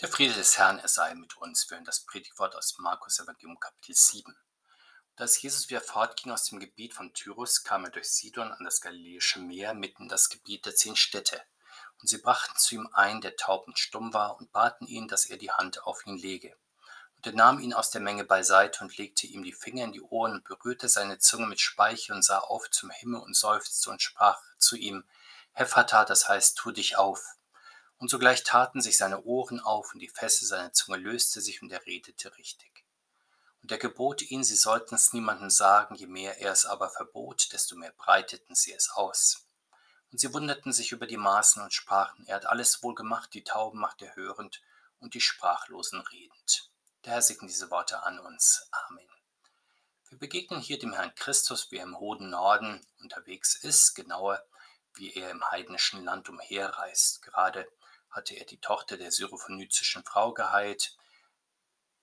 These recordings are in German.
Der Friede des Herrn, er sei mit uns. Wir hören das Predigtwort aus Markus Evangelium Kapitel 7. Und als Jesus wieder fortging aus dem Gebiet von Tyrus, kam er durch Sidon an das Galiläische Meer, mitten in das Gebiet der zehn Städte. Und sie brachten zu ihm einen, der taub und stumm war, und baten ihn, dass er die Hand auf ihn lege. Und er nahm ihn aus der Menge beiseite und legte ihm die Finger in die Ohren und berührte seine Zunge mit Speichel und sah auf zum Himmel und seufzte und sprach zu ihm, Hephata, das heißt, tu dich auf. Und sogleich taten sich seine Ohren auf und die Fessel seiner Zunge löste sich und er redete richtig. Und er gebot ihnen, sie sollten es niemandem sagen, je mehr er es aber verbot, desto mehr breiteten sie es aus. Und sie wunderten sich über die Maßen und sprachen, er hat alles wohl gemacht, die Tauben macht er hörend und die Sprachlosen redend. Der Herr segne diese Worte an uns. Amen. Wir begegnen hier dem Herrn Christus, wie er im hohen Norden unterwegs ist, genauer wie er im heidnischen Land umherreist. Gerade hatte er die Tochter der syrophönizischen Frau geheilt.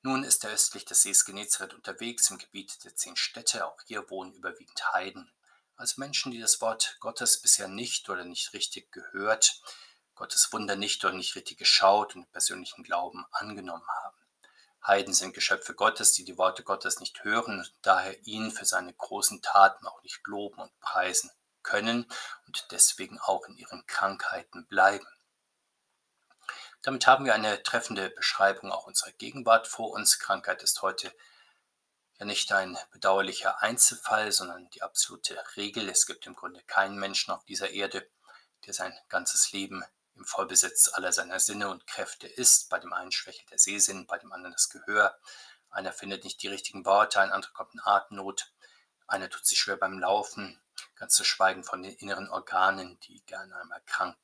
Nun ist er östlich des Sees Genezareth unterwegs im Gebiet der zehn Städte. Auch hier wohnen überwiegend Heiden, also Menschen, die das Wort Gottes bisher nicht oder nicht richtig gehört, Gottes Wunder nicht oder nicht richtig geschaut und persönlichen Glauben angenommen haben. Heiden sind Geschöpfe Gottes, die die Worte Gottes nicht hören und daher ihn für seine großen Taten auch nicht loben und preisen können und deswegen auch in ihren Krankheiten bleiben. Damit haben wir eine treffende Beschreibung auch unserer Gegenwart vor uns. Krankheit ist heute ja nicht ein bedauerlicher Einzelfall, sondern die absolute Regel. Es gibt im Grunde keinen Menschen auf dieser Erde, der sein ganzes Leben im Vollbesitz aller seiner Sinne und Kräfte ist. Bei dem einen schwächelt der Sehsinn, bei dem anderen das Gehör. Einer findet nicht die richtigen Worte, ein anderer kommt in Atemnot. Einer tut sich schwer beim Laufen, ganz zu schweigen von den inneren Organen, die gerne einmal kranken.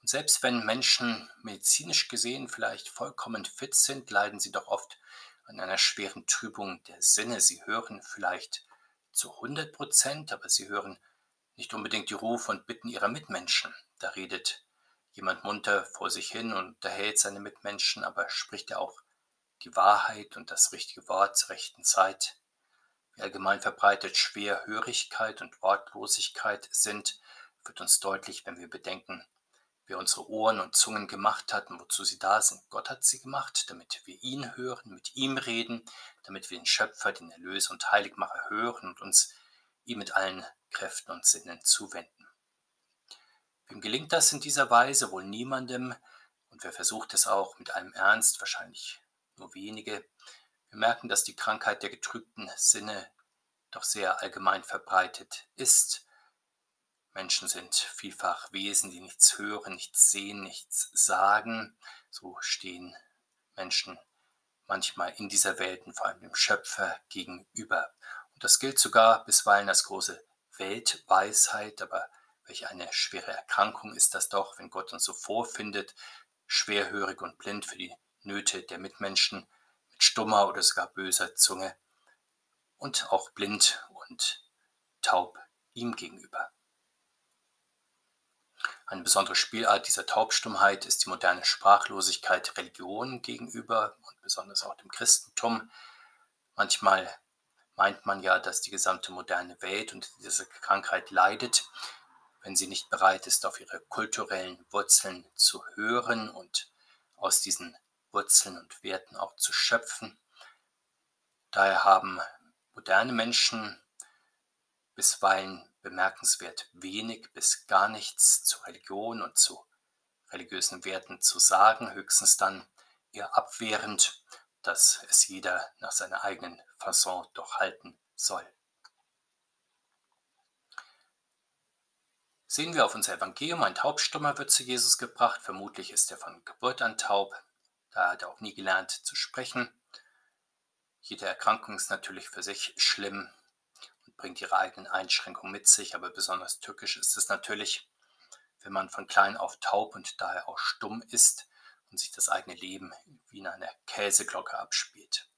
Und selbst wenn Menschen medizinisch gesehen vielleicht vollkommen fit sind, leiden sie doch oft an einer schweren Trübung der Sinne. Sie hören vielleicht zu 100 Prozent, aber sie hören nicht unbedingt die Rufe und Bitten ihrer Mitmenschen. Da redet jemand munter vor sich hin und unterhält seine Mitmenschen, aber spricht er auch die Wahrheit und das richtige Wort zur rechten Zeit. Wie allgemein verbreitet Schwerhörigkeit und Wortlosigkeit sind, wird uns deutlich, wenn wir bedenken, wer unsere Ohren und Zungen gemacht und wozu sie da sind. Gott hat sie gemacht, damit wir ihn hören, mit ihm reden, damit wir den Schöpfer, den Erlöser und Heiligmacher hören und uns ihm mit allen Kräften und Sinnen zuwenden. Wem gelingt das in dieser Weise? Wohl niemandem. Und wer versucht es auch mit allem Ernst? Wahrscheinlich nur wenige. Wir merken, dass die Krankheit der getrübten Sinne doch sehr allgemein verbreitet ist Menschen sind vielfach Wesen, die nichts hören, nichts sehen, nichts sagen. So stehen Menschen manchmal in dieser Welt und vor allem dem Schöpfer gegenüber. Und das gilt sogar bisweilen als große Weltweisheit, aber welch eine schwere Erkrankung ist das doch, wenn Gott uns so vorfindet, schwerhörig und blind für die Nöte der Mitmenschen, mit stummer oder sogar böser Zunge und auch blind und taub ihm gegenüber. Eine besondere Spielart dieser Taubstummheit ist die moderne Sprachlosigkeit Religionen gegenüber und besonders auch dem Christentum. Manchmal meint man ja, dass die gesamte moderne Welt unter dieser Krankheit leidet, wenn sie nicht bereit ist, auf ihre kulturellen Wurzeln zu hören und aus diesen Wurzeln und Werten auch zu schöpfen. Daher haben moderne Menschen bisweilen bemerkenswert wenig bis gar nichts zu Religion und zu religiösen Werten zu sagen, höchstens dann eher abwehrend, dass es jeder nach seiner eigenen Fasson doch halten soll. Sehen wir auf unser Evangelium, ein Taubstummer wird zu Jesus gebracht, vermutlich ist er von Geburt an taub, da hat er auch nie gelernt zu sprechen. Jede Erkrankung ist natürlich für sich schlimm, bringt ihre eigenen Einschränkungen mit sich, aber besonders tückisch ist es natürlich, wenn man von klein auf taub und daher auch stumm ist und sich das eigene Leben wie in einer Käseglocke abspielt.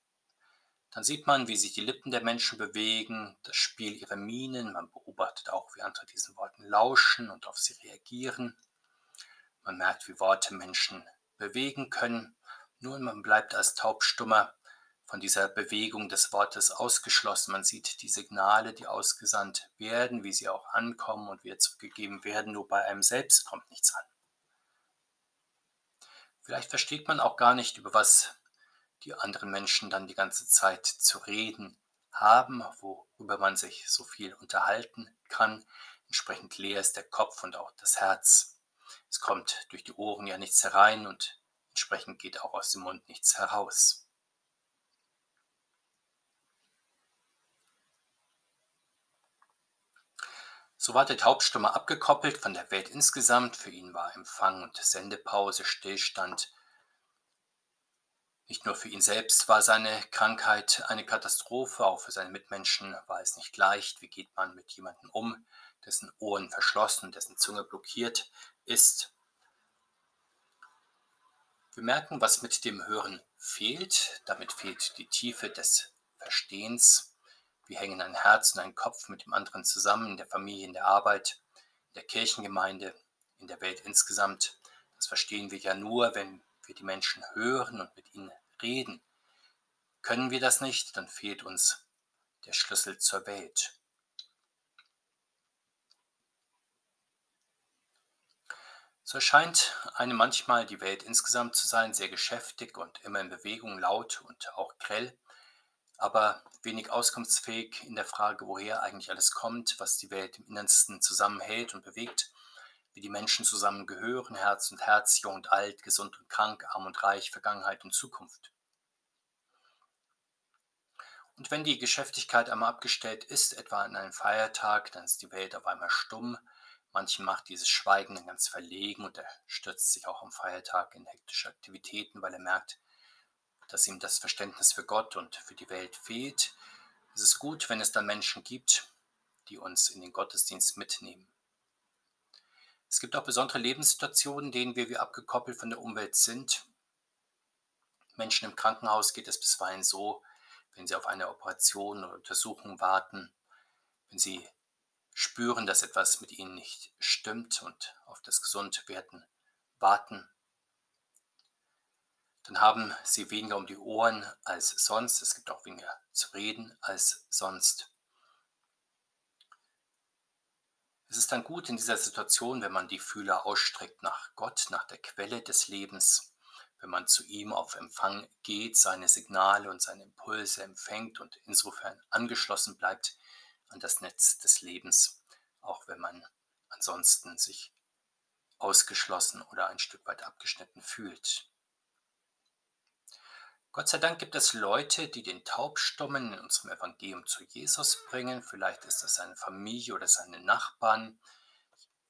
Dann sieht man, wie sich die Lippen der Menschen bewegen, das Spiel ihrer Mienen, man beobachtet auch, wie andere diesen Worten lauschen und auf sie reagieren. Man merkt, wie Worte Menschen bewegen können. Nur man bleibt als Taubstummer von dieser Bewegung des Wortes ausgeschlossen. Man sieht die Signale, die ausgesandt werden, wie sie auch ankommen und wie zurückgegeben werden, nur bei einem selbst kommt nichts an. Vielleicht versteht man auch gar nicht, über was die anderen Menschen dann die ganze Zeit zu reden haben, worüber man sich so viel unterhalten kann. Entsprechend leer ist der Kopf und auch das Herz. Es kommt durch die Ohren ja nichts herein und entsprechend geht auch aus dem Mund nichts heraus. So war der Taubstumme abgekoppelt von der Welt insgesamt. Für ihn war Empfang und Sendepause, Stillstand. Nicht nur für ihn selbst war seine Krankheit eine Katastrophe, auch für seine Mitmenschen war es nicht leicht. Wie geht man mit jemandem um, dessen Ohren verschlossen, dessen Zunge blockiert ist? Wir merken, was mit dem Hören fehlt. Damit fehlt die Tiefe des Verstehens. Wir hängen ein Herz und ein Kopf mit dem anderen zusammen, in der Familie, in der Arbeit, in der Kirchengemeinde, in der Welt insgesamt. Das verstehen wir ja nur, wenn wir die Menschen hören und mit ihnen reden. Können wir das nicht, dann fehlt uns der Schlüssel zur Welt. So erscheint einem manchmal die Welt insgesamt zu sein, sehr geschäftig und immer in Bewegung, laut und auch grell aber wenig auskunftsfähig in der Frage, woher eigentlich alles kommt, was die Welt im Innersten zusammenhält und bewegt, wie die Menschen zusammengehören, Herz und Herz, jung und alt, gesund und krank, arm und reich, Vergangenheit und Zukunft. Und wenn die Geschäftigkeit einmal abgestellt ist, etwa an einem Feiertag, dann ist die Welt auf einmal stumm. Manchen macht dieses Schweigen dann ganz verlegen und er stürzt sich auch am Feiertag in hektische Aktivitäten, weil er merkt, dass ihm das Verständnis für Gott und für die Welt fehlt. Es ist gut, wenn es dann Menschen gibt, die uns in den Gottesdienst mitnehmen. Es gibt auch besondere Lebenssituationen, denen wir wie abgekoppelt von der Umwelt sind. Menschen im Krankenhaus geht es bisweilen so, wenn sie auf eine Operation oder Untersuchung warten, wenn sie spüren, dass etwas mit ihnen nicht stimmt und auf das Gesundwerden warten, dann haben sie weniger um die Ohren als sonst. Es gibt auch weniger zu reden als sonst. Es ist dann gut in dieser Situation, wenn man die Fühler ausstreckt nach Gott, nach der Quelle des Lebens, wenn man zu ihm auf Empfang geht, seine Signale und seine Impulse empfängt und insofern angeschlossen bleibt an das Netz des Lebens, auch wenn man ansonsten sich ausgeschlossen oder ein Stück weit abgeschnitten fühlt. Gott sei Dank gibt es Leute, die den Taubstummen in unserem Evangelium zu Jesus bringen. Vielleicht ist das seine Familie oder seine Nachbarn.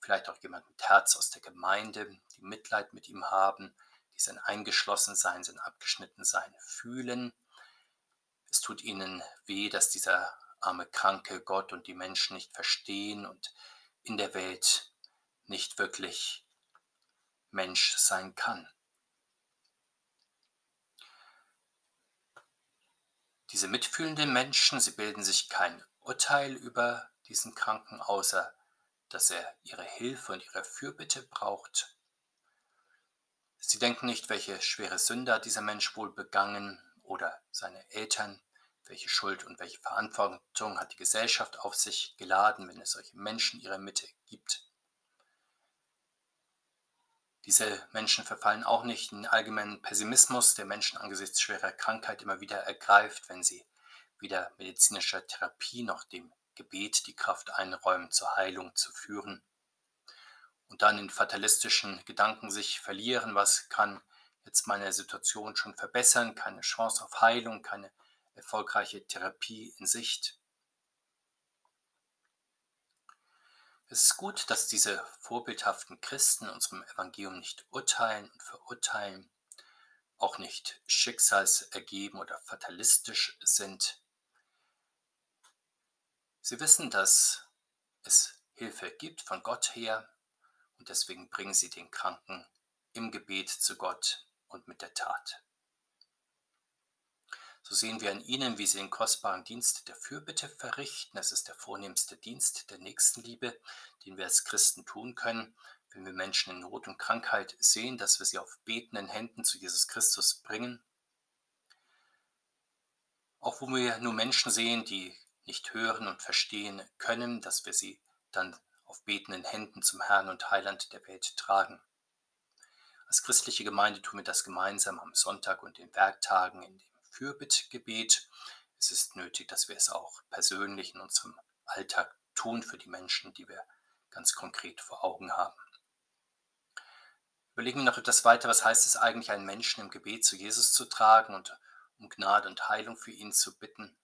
Vielleicht auch jemand mit Herz aus der Gemeinde, die Mitleid mit ihm haben, die sein Eingeschlossensein, sein Abgeschnittensein fühlen. Es tut ihnen weh, dass dieser arme Kranke Gott und die Menschen nicht verstehen und in der Welt nicht wirklich Mensch sein kann. Diese mitfühlenden Menschen, sie bilden sich kein Urteil über diesen Kranken, außer dass er ihre Hilfe und ihre Fürbitte braucht. Sie denken nicht, welche schwere Sünde hat dieser Mensch wohl begangen oder seine Eltern, welche Schuld und welche Verantwortung hat die Gesellschaft auf sich geladen, wenn es solche Menschen in ihrer Mitte gibt. Diese Menschen verfallen auch nicht in allgemeinen Pessimismus, der Menschen angesichts schwerer Krankheit immer wieder ergreift, wenn sie weder medizinischer Therapie noch dem Gebet die Kraft einräumen, zur Heilung zu führen. Und dann in fatalistischen Gedanken sich verlieren, was kann jetzt meine Situation schon verbessern, keine Chance auf Heilung, keine erfolgreiche Therapie in Sicht. Es ist gut, dass diese vorbildhaften Christen unserem Evangelium nicht urteilen und verurteilen, auch nicht schicksalsergeben oder fatalistisch sind. Sie wissen, dass es Hilfe gibt von Gott her und deswegen bringen sie den Kranken im Gebet zu Gott und mit der Tat. So sehen wir an ihnen, wie sie den kostbaren Dienst der Fürbitte verrichten. Es ist der vornehmste Dienst der Nächstenliebe, den wir als Christen tun können, wenn wir Menschen in Not und Krankheit sehen, dass wir sie auf betenden Händen zu Jesus Christus bringen. Auch wo wir nur Menschen sehen, die nicht hören und verstehen können, dass wir sie dann auf betenden Händen zum Herrn und Heiland der Welt tragen. Als christliche Gemeinde tun wir das gemeinsam am Sonntag und den Werktagen in dem Fürbittgebet. Es ist nötig, dass wir es auch persönlich in unserem Alltag tun für die Menschen, die wir ganz konkret vor Augen haben. Überlegen wir noch etwas weiter, was heißt es eigentlich, einen Menschen im Gebet zu Jesus zu tragen und um Gnade und Heilung für ihn zu bitten?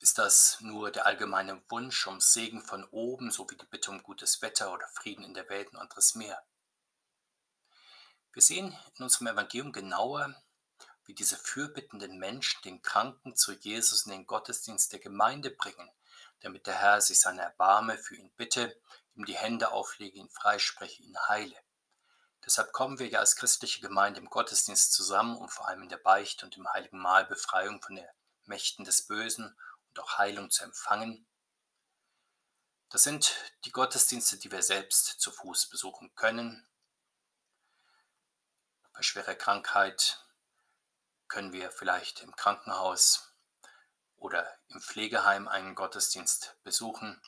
Ist das nur der allgemeine Wunsch um Segen von oben, so wie die Bitte um gutes Wetter oder Frieden in der Welt und anderes mehr? Wir sehen in unserem Evangelium genauer, wie diese fürbittenden Menschen den Kranken zu Jesus in den Gottesdienst der Gemeinde bringen, damit der Herr sich seine Erbarme für ihn bitte, ihm die Hände auflege, ihn freispreche, ihn heile. Deshalb kommen wir ja als christliche Gemeinde im Gottesdienst zusammen, um vor allem in der Beichte und im Heiligen Mahl Befreiung von den Mächten des Bösen und auch Heilung zu empfangen. Das sind die Gottesdienste, die wir selbst zu Fuß besuchen können. Bei schwerer Krankheit können wir vielleicht im Krankenhaus oder im Pflegeheim einen Gottesdienst besuchen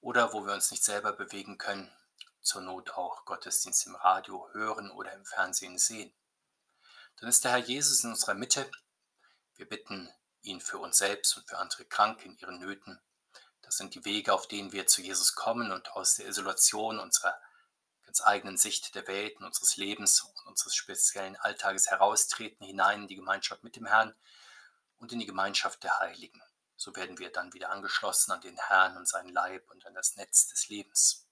oder wo wir uns nicht selber bewegen können, zur Not auch Gottesdienst im Radio hören oder im Fernsehen sehen. Dann ist der Herr Jesus in unserer Mitte. Wir bitten ihn für uns selbst und für andere Kranke in ihren Nöten. Das sind die Wege, auf denen wir zu Jesus kommen und aus der Isolation unserer ganz eigenen Sicht der Welt und unseres Lebens und unseres speziellen Alltages heraustreten, hinein in die Gemeinschaft mit dem Herrn und in die Gemeinschaft der Heiligen. So werden wir dann wieder angeschlossen an den Herrn und seinen Leib und an das Netz des Lebens.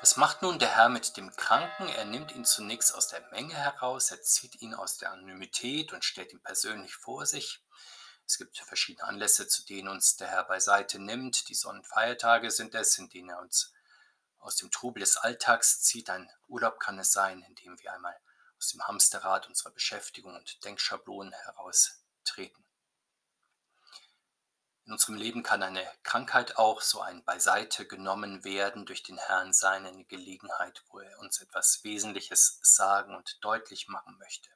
Was macht nun der Herr mit dem Kranken? Er nimmt ihn zunächst aus der Menge heraus, er zieht ihn aus der Anonymität und stellt ihn persönlich vor sich. Es gibt verschiedene Anlässe, zu denen uns der Herr beiseite nimmt. Die Sonnenfeiertage sind es, in denen er uns aus dem Trubel des Alltags zieht. Ein Urlaub kann es sein, in dem wir einmal aus dem Hamsterrad unserer Beschäftigung und Denkschablonen heraustreten. In unserem Leben kann eine Krankheit auch so ein Beiseite genommen werden durch den Herrn sein, eine Gelegenheit, wo er uns etwas Wesentliches sagen und deutlich machen möchte.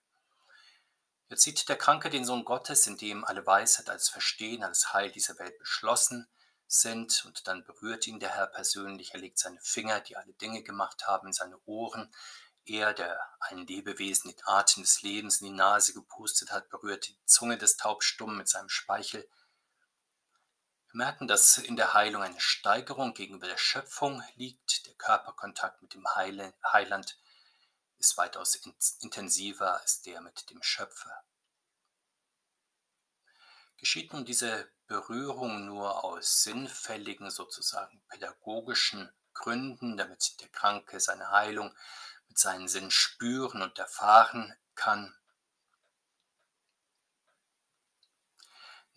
Jetzt sieht der Kranke den Sohn Gottes, in dem alle Weisheit, alles Verstehen, alles Heil dieser Welt beschlossen sind, und dann berührt ihn der Herr persönlich, er legt seine Finger, die alle Dinge gemacht haben, in seine Ohren. Er, der ein Lebewesen den Atem des Lebens in die Nase gepustet hat, berührt die Zunge des Taubstummen mit seinem Speichel merken, dass in der Heilung eine Steigerung gegenüber der Schöpfung liegt. Der Körperkontakt mit dem Heiland ist weitaus intensiver als der mit dem Schöpfer. Geschieht nun diese Berührung nur aus sinnfälligen, sozusagen pädagogischen Gründen, damit der Kranke seine Heilung mit seinen Sinnen spüren und erfahren kann,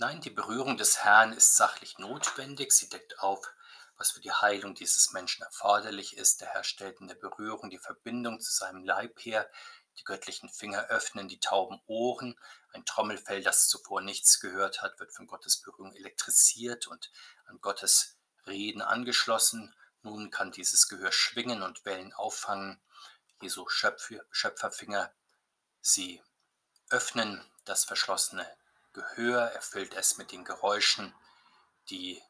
Nein, die Berührung des Herrn ist sachlich notwendig. Sie deckt auf, was für die Heilung dieses Menschen erforderlich ist. Der Herr stellt in der Berührung die Verbindung zu seinem Leib her. Die göttlichen Finger öffnen die tauben Ohren. Ein Trommelfell, das zuvor nichts gehört hat, wird von Gottes Berührung elektrisiert und an Gottes Reden angeschlossen. Nun kann dieses Gehör schwingen und Wellen auffangen. Jesu Schöpferfinger, sie öffnen das verschlossene Gehör erfüllt es mit den Geräuschen, die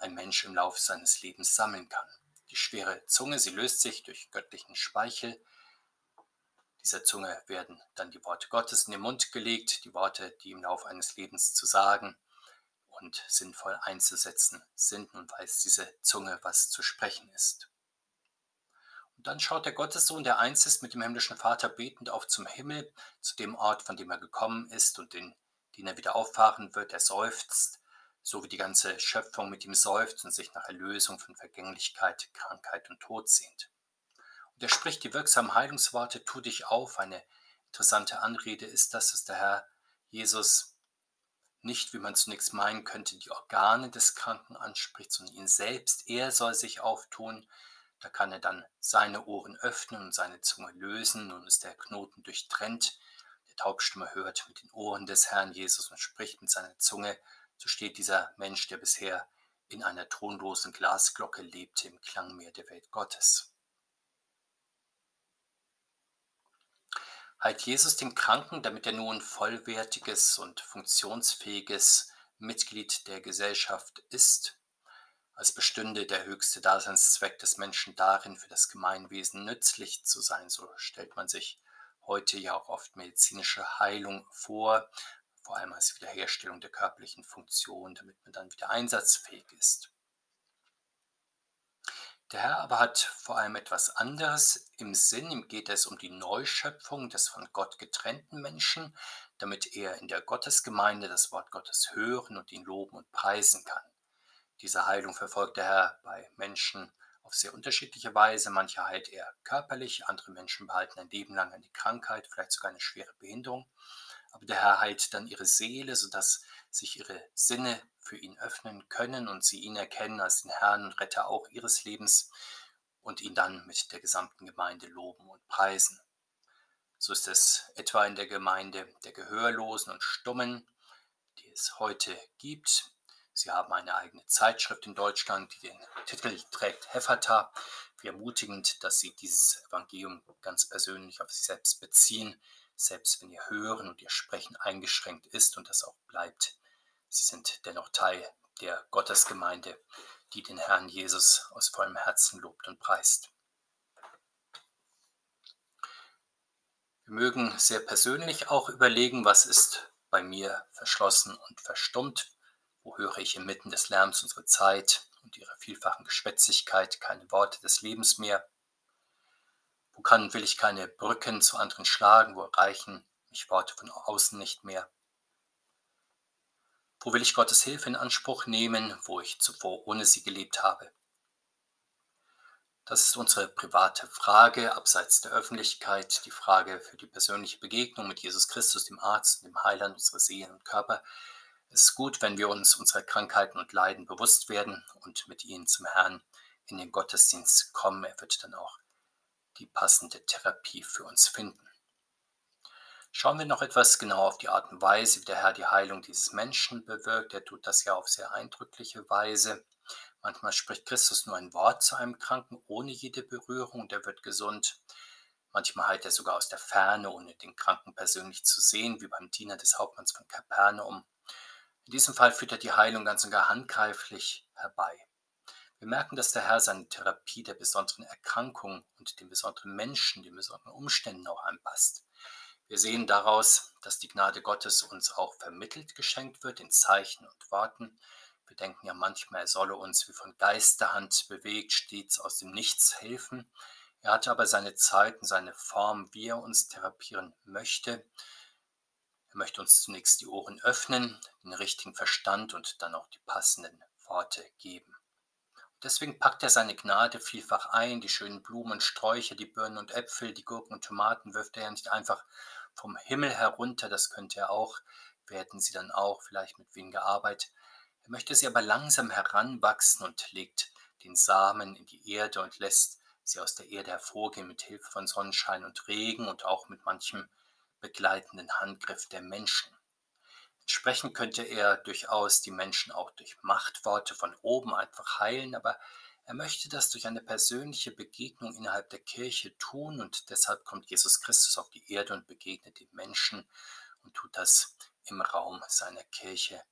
ein Mensch im Lauf seines Lebens sammeln kann. Die schwere Zunge, sie löst sich durch göttlichen Speichel. Dieser Zunge werden dann die Worte Gottes in den Mund gelegt, die Worte, die im Lauf eines Lebens zu sagen und sinnvoll einzusetzen sind. Nun weiß diese Zunge, was zu sprechen ist. Und dann schaut der Gottessohn, der eins ist mit dem himmlischen Vater, betend auf zum Himmel, zu dem Ort, von dem er gekommen ist und den den er wieder auffahren wird. Er seufzt, so wie die ganze Schöpfung mit ihm seufzt und sich nach Erlösung von Vergänglichkeit, Krankheit und Tod sehnt. Und er spricht die wirksamen Heilungsworte, tu dich auf. Eine interessante Anrede ist das, dass der Herr Jesus nicht, wie man zunächst meinen könnte, die Organe des Kranken anspricht, sondern ihn selbst. Er soll sich auftun. Da kann er dann seine Ohren öffnen und seine Zunge lösen. Nun ist der Knoten durchtrennt. Taubstimme hört mit den Ohren des Herrn Jesus und spricht mit seiner Zunge, so steht dieser Mensch, der bisher in einer tonlosen Glasglocke lebte, im Klangmeer der Welt Gottes. Heilt Jesus den Kranken, damit er nun vollwertiges und funktionsfähiges Mitglied der Gesellschaft ist, als bestünde der höchste Daseinszweck des Menschen darin, für das Gemeinwesen nützlich zu sein. So stellt man sich heute ja auch oft medizinische Heilung vor, vor allem als Wiederherstellung der körperlichen Funktion, damit man dann wieder einsatzfähig ist. Der Herr aber hat vor allem etwas anderes im Sinn. Ihm geht es um die Neuschöpfung des von Gott getrennten Menschen, damit er in der Gottesgemeinde das Wort Gottes hören und ihn loben und preisen kann. Diese Heilung verfolgt der Herr bei Menschen auf sehr unterschiedliche Weise. Manche heilt er körperlich, andere Menschen behalten ein Leben lang eine Krankheit, vielleicht sogar eine schwere Behinderung. Aber der Herr heilt dann ihre Seele, sodass sich ihre Sinne für ihn öffnen können und sie ihn erkennen als den Herrn und Retter auch ihres Lebens und ihn dann mit der gesamten Gemeinde loben und preisen. So ist es etwa in der Gemeinde der Gehörlosen und Stummen, die es heute gibt. Sie haben eine eigene Zeitschrift in Deutschland, die den Titel trägt Hefata. Wie ermutigend, dass Sie dieses Evangelium ganz persönlich auf sich selbst beziehen, selbst wenn Ihr Hören und Ihr Sprechen eingeschränkt ist und das auch bleibt. Sie sind dennoch Teil der Gottesgemeinde, die den Herrn Jesus aus vollem Herzen lobt und preist. Wir mögen sehr persönlich auch überlegen, was ist bei mir verschlossen und verstummt, wo höre ich inmitten des Lärms unsere Zeit und ihrer vielfachen Geschwätzigkeit keine Worte des Lebens mehr, wo kann will ich keine Brücken zu anderen schlagen, wo erreichen mich Worte von außen nicht mehr, wo will ich Gottes Hilfe in Anspruch nehmen, wo ich zuvor ohne sie gelebt habe? Das ist unsere private Frage abseits der Öffentlichkeit, die Frage für die persönliche Begegnung mit Jesus Christus, dem Arzt, dem Heiland unserer Seelen und Körper. Es ist gut, wenn wir uns unserer Krankheiten und Leiden bewusst werden und mit ihnen zum Herrn in den Gottesdienst kommen. Er wird dann auch die passende Therapie für uns finden. Schauen wir noch etwas genau auf die Art und Weise, wie der Herr die Heilung dieses Menschen bewirkt. Er tut das ja auf sehr eindrückliche Weise. Manchmal spricht Christus nur ein Wort zu einem Kranken ohne jede Berührung und er wird gesund. Manchmal heilt er sogar aus der Ferne, ohne den Kranken persönlich zu sehen, wie beim Diener des Hauptmanns von Kapernaum. In diesem Fall führt er die Heilung ganz und gar handgreiflich herbei. Wir merken, dass der Herr seine Therapie der besonderen Erkrankung und den besonderen Menschen, den besonderen Umständen auch anpasst. Wir sehen daraus, dass die Gnade Gottes uns auch vermittelt geschenkt wird in Zeichen und Worten. Wir denken ja manchmal, er solle uns wie von Geisterhand bewegt, stets aus dem Nichts helfen. Er hat aber seine Zeit und seine Form, wie er uns therapieren möchte. Er möchte uns zunächst die Ohren öffnen, den richtigen Verstand und dann auch die passenden Worte geben. Deswegen packt er seine Gnade vielfach ein, die schönen Blumen Sträucher, die Birnen und Äpfel, die Gurken und Tomaten wirft er ja nicht einfach vom Himmel herunter, das könnte er auch, werden sie dann auch, vielleicht mit weniger Arbeit. Er möchte sie aber langsam heranwachsen und legt den Samen in die Erde und lässt sie aus der Erde hervorgehen mit Hilfe von Sonnenschein und Regen und auch mit manchem begleitenden Handgriff der Menschen. Entsprechend könnte er durchaus die Menschen auch durch Machtworte von oben einfach heilen, aber er möchte das durch eine persönliche Begegnung innerhalb der Kirche tun und deshalb kommt Jesus Christus auf die Erde und begegnet den Menschen und tut das im Raum seiner Kirche,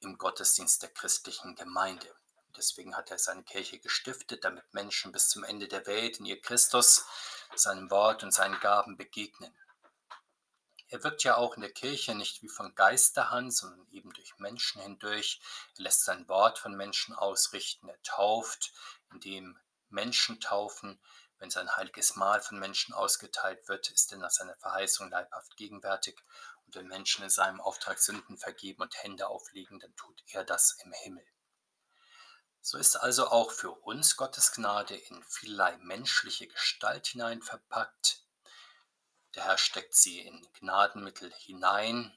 im Gottesdienst der christlichen Gemeinde. Deswegen hat er seine Kirche gestiftet, damit Menschen bis zum Ende der Welt in ihr Christus, seinem Wort und seinen Gaben begegnen. Er wirkt ja auch in der Kirche nicht wie von Geisterhand, sondern eben durch Menschen hindurch. Er lässt sein Wort von Menschen ausrichten. Er tauft, indem Menschen taufen. Wenn sein heiliges Mahl von Menschen ausgeteilt wird, ist er nach seiner Verheißung leibhaft gegenwärtig. Und wenn Menschen in seinem Auftrag Sünden vergeben und Hände auflegen, dann tut er das im Himmel. So ist also auch für uns Gottes Gnade in vielerlei menschliche Gestalt hinein verpackt. Der Herr steckt sie in Gnadenmittel hinein,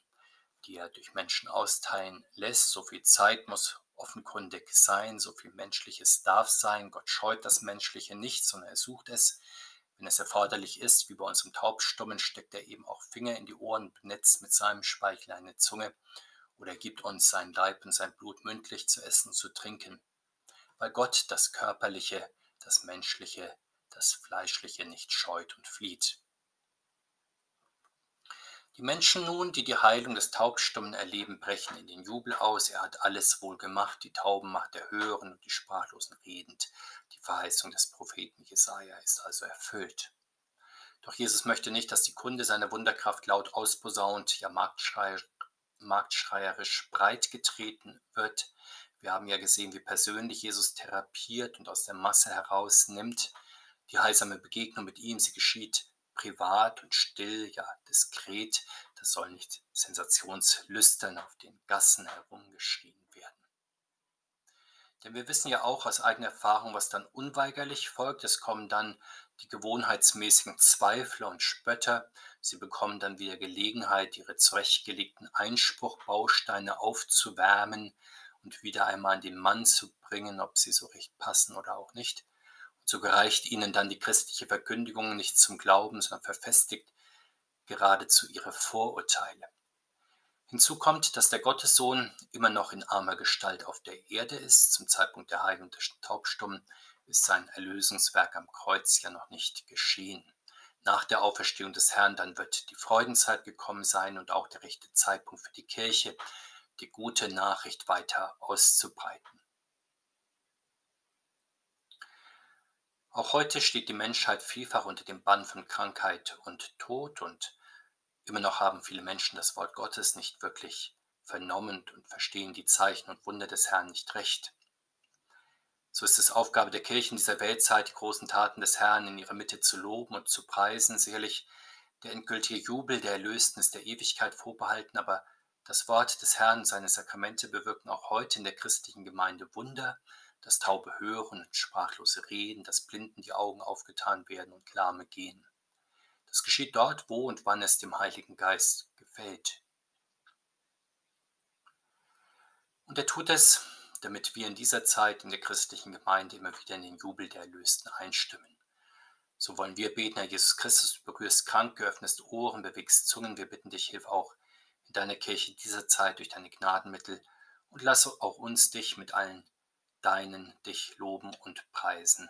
die er durch Menschen austeilen lässt. So viel Zeit muss offenkundig sein, so viel Menschliches darf sein. Gott scheut das Menschliche nicht, sondern er sucht es. Wenn es erforderlich ist, wie bei unserem Taubstummen, steckt er eben auch Finger in die Ohren, benetzt mit seinem Speichel eine Zunge oder gibt uns sein Leib und sein Blut mündlich zu essen, zu trinken, weil Gott das Körperliche, das Menschliche, das Fleischliche nicht scheut und flieht. Die Menschen nun, die die Heilung des Taubstummen erleben, brechen in den Jubel aus. Er hat alles wohl gemacht. Die Tauben macht er hören und die Sprachlosen redend. Die Verheißung des Propheten Jesaja ist also erfüllt. Doch Jesus möchte nicht, dass die Kunde seiner Wunderkraft laut ausposaunt, ja marktschreier, marktschreierisch breitgetreten wird. Wir haben ja gesehen, wie persönlich Jesus therapiert und aus der Masse herausnimmt. Die heilsame Begegnung mit ihm, sie geschieht privat und still, ja diskret. Das soll nicht sensationslüstern auf den Gassen herumgeschrien werden. Denn wir wissen ja auch aus eigener Erfahrung, was dann unweigerlich folgt. Es kommen dann die gewohnheitsmäßigen Zweifler und Spötter. Sie bekommen dann wieder Gelegenheit, ihre zurechtgelegten Einspruchbausteine aufzuwärmen und wieder einmal an den Mann zu bringen, ob sie so recht passen oder auch nicht. So gereicht ihnen dann die christliche Verkündigung nicht zum Glauben, sondern verfestigt geradezu ihre Vorurteile. Hinzu kommt, dass der Gottessohn immer noch in armer Gestalt auf der Erde ist. Zum Zeitpunkt der Heilung des Taubstummen ist sein Erlösungswerk am Kreuz ja noch nicht geschehen. Nach der Auferstehung des Herrn dann wird die Freudenzeit gekommen sein und auch der rechte Zeitpunkt für die Kirche, die gute Nachricht weiter auszubreiten. Auch heute steht die Menschheit vielfach unter dem Bann von Krankheit und Tod und immer noch haben viele Menschen das Wort Gottes nicht wirklich vernommen und verstehen die Zeichen und Wunder des Herrn nicht recht. So ist es Aufgabe der Kirchen dieser Weltzeit, die großen Taten des Herrn in ihrer Mitte zu loben und zu preisen. Sicherlich der endgültige Jubel der Erlösten ist der Ewigkeit vorbehalten, aber das Wort des Herrn und seine Sakramente bewirken auch heute in der christlichen Gemeinde Wunder, dass Taube hören und Sprachlose reden, dass Blinden die Augen aufgetan werden und Lahme gehen. Das geschieht dort, wo und wann es dem Heiligen Geist gefällt. Und er tut es, damit wir in dieser Zeit in der christlichen Gemeinde immer wieder in den Jubel der Erlösten einstimmen. So wollen wir beten, Herr Jesus Christus, du berührst krank, geöffnest Ohren, bewegst Zungen. Wir bitten dich, hilf auch in deiner Kirche dieser Zeit durch deine Gnadenmittel und lass auch uns dich mit allen deinen dich loben und preisen.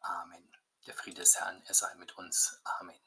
Amen. Der Friede des Herrn, er sei mit uns. Amen.